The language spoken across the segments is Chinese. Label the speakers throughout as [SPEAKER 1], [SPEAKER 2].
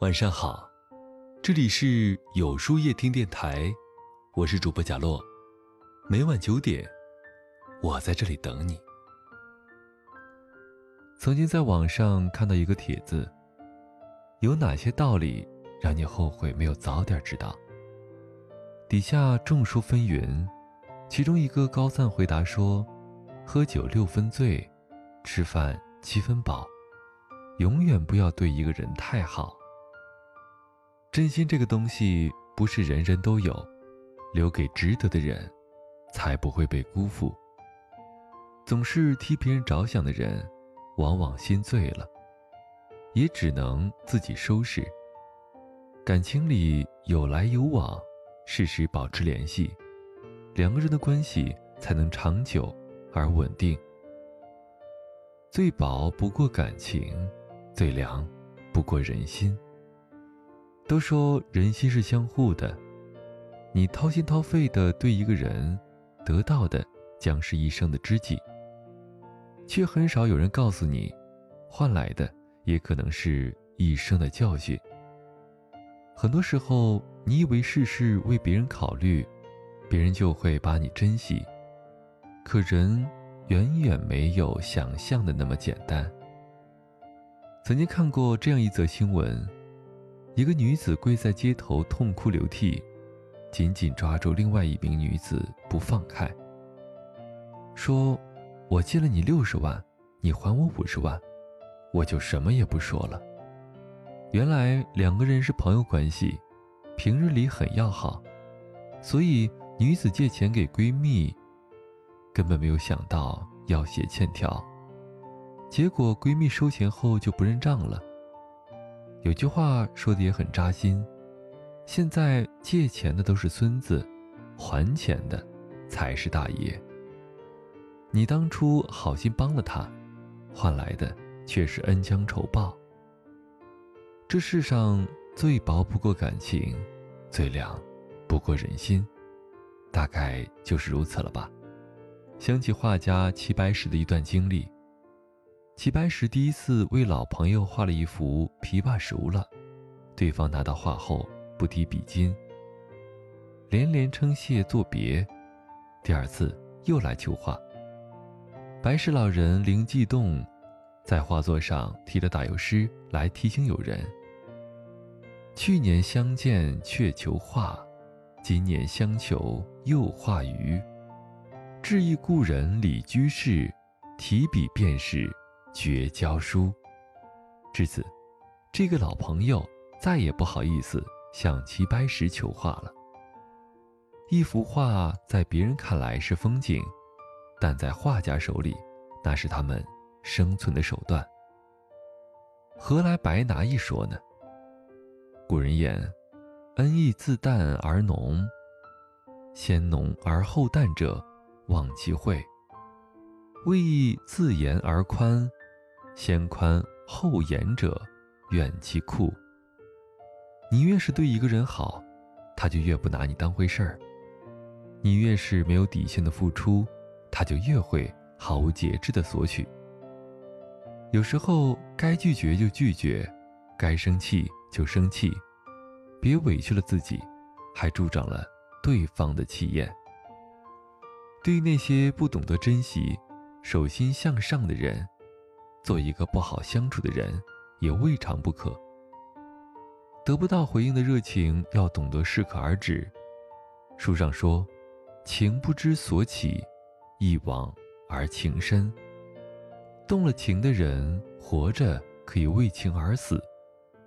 [SPEAKER 1] 晚上好，这里是有书夜听电台，我是主播贾洛，每晚九点，我在这里等你。曾经在网上看到一个帖子，有哪些道理让你后悔没有早点知道？底下众说纷纭，其中一个高赞回答说：“喝酒六分醉，吃饭七分饱，永远不要对一个人太好。”真心这个东西不是人人都有，留给值得的人，才不会被辜负。总是替别人着想的人，往往心醉了，也只能自己收拾。感情里有来有往，适时保持联系，两个人的关系才能长久而稳定。最薄不过感情，最凉不过人心。都说人心是相互的，你掏心掏肺的对一个人，得到的将是一生的知己。却很少有人告诉你，换来的也可能是一生的教训。很多时候，你以为事事为别人考虑，别人就会把你珍惜，可人远远没有想象的那么简单。曾经看过这样一则新闻。一个女子跪在街头痛哭流涕，紧紧抓住另外一名女子不放开，说：“我借了你六十万，你还我五十万，我就什么也不说了。”原来两个人是朋友关系，平日里很要好，所以女子借钱给闺蜜，根本没有想到要写欠条，结果闺蜜收钱后就不认账了。有句话说的也很扎心，现在借钱的都是孙子，还钱的才是大爷。你当初好心帮了他，换来的却是恩将仇报。这世上最薄不过感情，最凉不过人心，大概就是如此了吧。想起画家齐白石的一段经历。齐白石第一次为老朋友画了一幅琵琶熟了，对方拿到画后不提笔尖，连连称谢作别。第二次又来求画，白石老人灵机一动，在画作上题了打油诗来提醒友人：去年相见却求画，今年相求又画鱼。致意故人李居士，提笔便是。绝交书。至此，这个老朋友再也不好意思向齐白石求画了。一幅画在别人看来是风景，但在画家手里，那是他们生存的手段。何来白拿一说呢？古人言：“恩义自淡而浓，先浓而后淡者，忘其惠；为义自严而宽。”先宽后严者，怨其酷。你越是对一个人好，他就越不拿你当回事儿；你越是没有底线的付出，他就越会毫无节制的索取。有时候该拒绝就拒绝，该生气就生气，别委屈了自己，还助长了对方的气焰。对于那些不懂得珍惜、手心向上的人。做一个不好相处的人，也未尝不可。得不到回应的热情，要懂得适可而止。书上说：“情不知所起，一往而情深。”动了情的人，活着可以为情而死，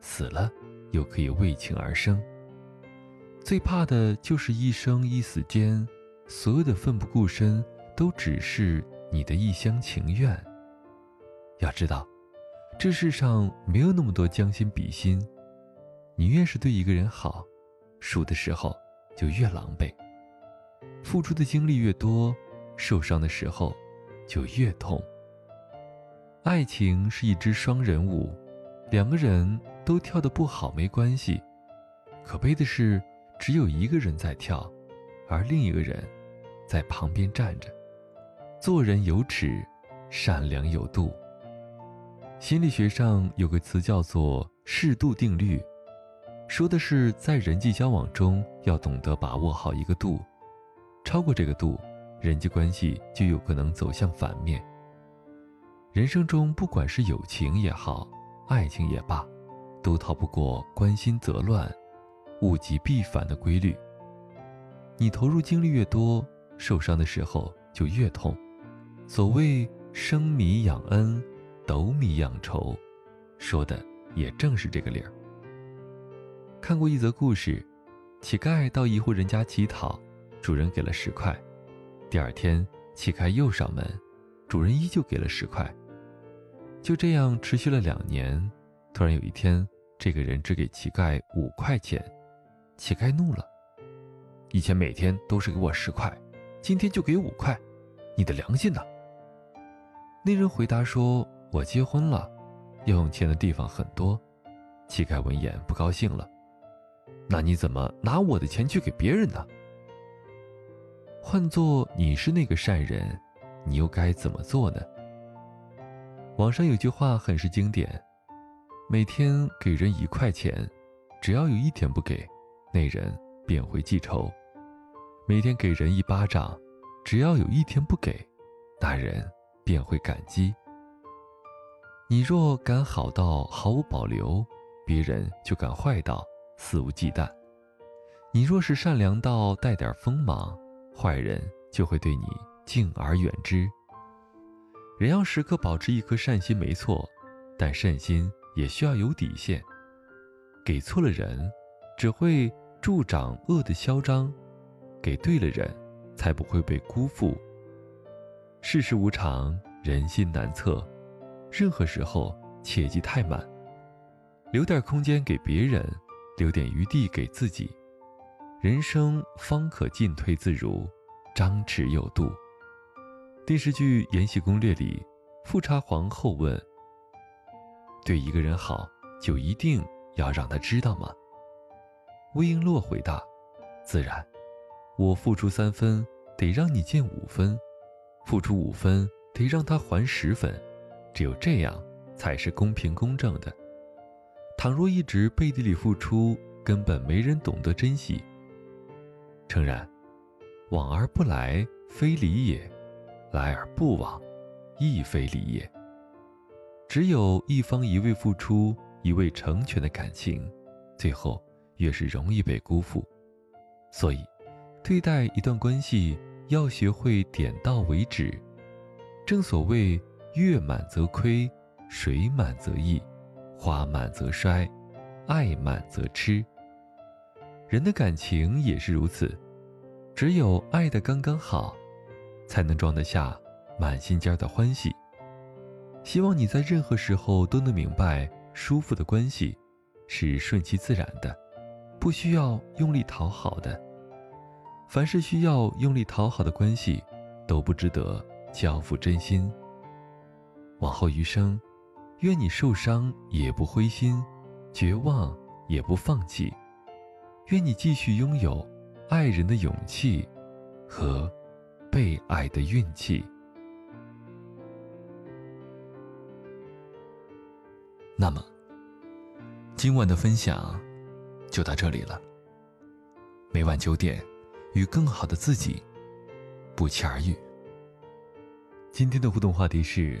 [SPEAKER 1] 死了又可以为情而生。最怕的就是一生一死间，所有的奋不顾身，都只是你的一厢情愿。要知道，这世上没有那么多将心比心。你越是对一个人好，输的时候就越狼狈；付出的精力越多，受伤的时候就越痛。爱情是一支双人舞，两个人都跳得不好没关系，可悲的是只有一个人在跳，而另一个人在旁边站着。做人有尺，善良有度。心理学上有个词叫做“适度定律”，说的是在人际交往中要懂得把握好一个度，超过这个度，人际关系就有可能走向反面。人生中不管是友情也好，爱情也罢，都逃不过关心则乱，物极必反的规律。你投入精力越多，受伤的时候就越痛。所谓生米养恩，斗米养仇，说的也正是这个理儿。看过一则故事，乞丐到一户人家乞讨，主人给了十块。第二天，乞丐又上门，主人依旧给了十块。就这样持续了两年。突然有一天，这个人只给乞丐五块钱，乞丐怒了：“以前每天都是给我十块，今天就给五块，你的良心呢？”那人回答说：“我结婚了，要用钱的地方很多。”乞丐闻言不高兴了。那你怎么拿我的钱去给别人呢？换做你是那个善人，你又该怎么做呢？网上有句话很是经典：每天给人一块钱，只要有一天不给，那人便会记仇；每天给人一巴掌，只要有一天不给，那人便会感激。你若敢好到毫无保留，别人就敢坏到。肆无忌惮，你若是善良到带点锋芒，坏人就会对你敬而远之。人要时刻保持一颗善心，没错，但善心也需要有底线。给错了人，只会助长恶的嚣张；给对了人，才不会被辜负。世事无常，人心难测，任何时候切忌太满，留点空间给别人。留点余地给自己，人生方可进退自如，张弛有度。电视剧《延禧攻略》里，富察皇后问：“对一个人好，就一定要让他知道吗？”魏璎珞回答：“自然，我付出三分，得让你见五分；付出五分，得让他还十分。只有这样，才是公平公正的。”倘若一直背地里付出，根本没人懂得珍惜。诚然，往而不来，非礼也；来而不往，亦非礼也。只有一方一味付出、一味成全的感情，最后越是容易被辜负。所以，对待一段关系，要学会点到为止。正所谓“月满则亏，水满则溢”。花满则衰，爱满则痴。人的感情也是如此，只有爱的刚刚好，才能装得下满心间的欢喜。希望你在任何时候都能明白，舒服的关系是顺其自然的，不需要用力讨好的。凡是需要用力讨好的关系，都不值得交付真心。往后余生。愿你受伤也不灰心，绝望也不放弃。愿你继续拥有爱人的勇气和被爱的运气。那么，今晚的分享就到这里了。每晚九点，与更好的自己不期而遇。今天的互动话题是。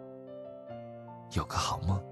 [SPEAKER 1] 有个好梦。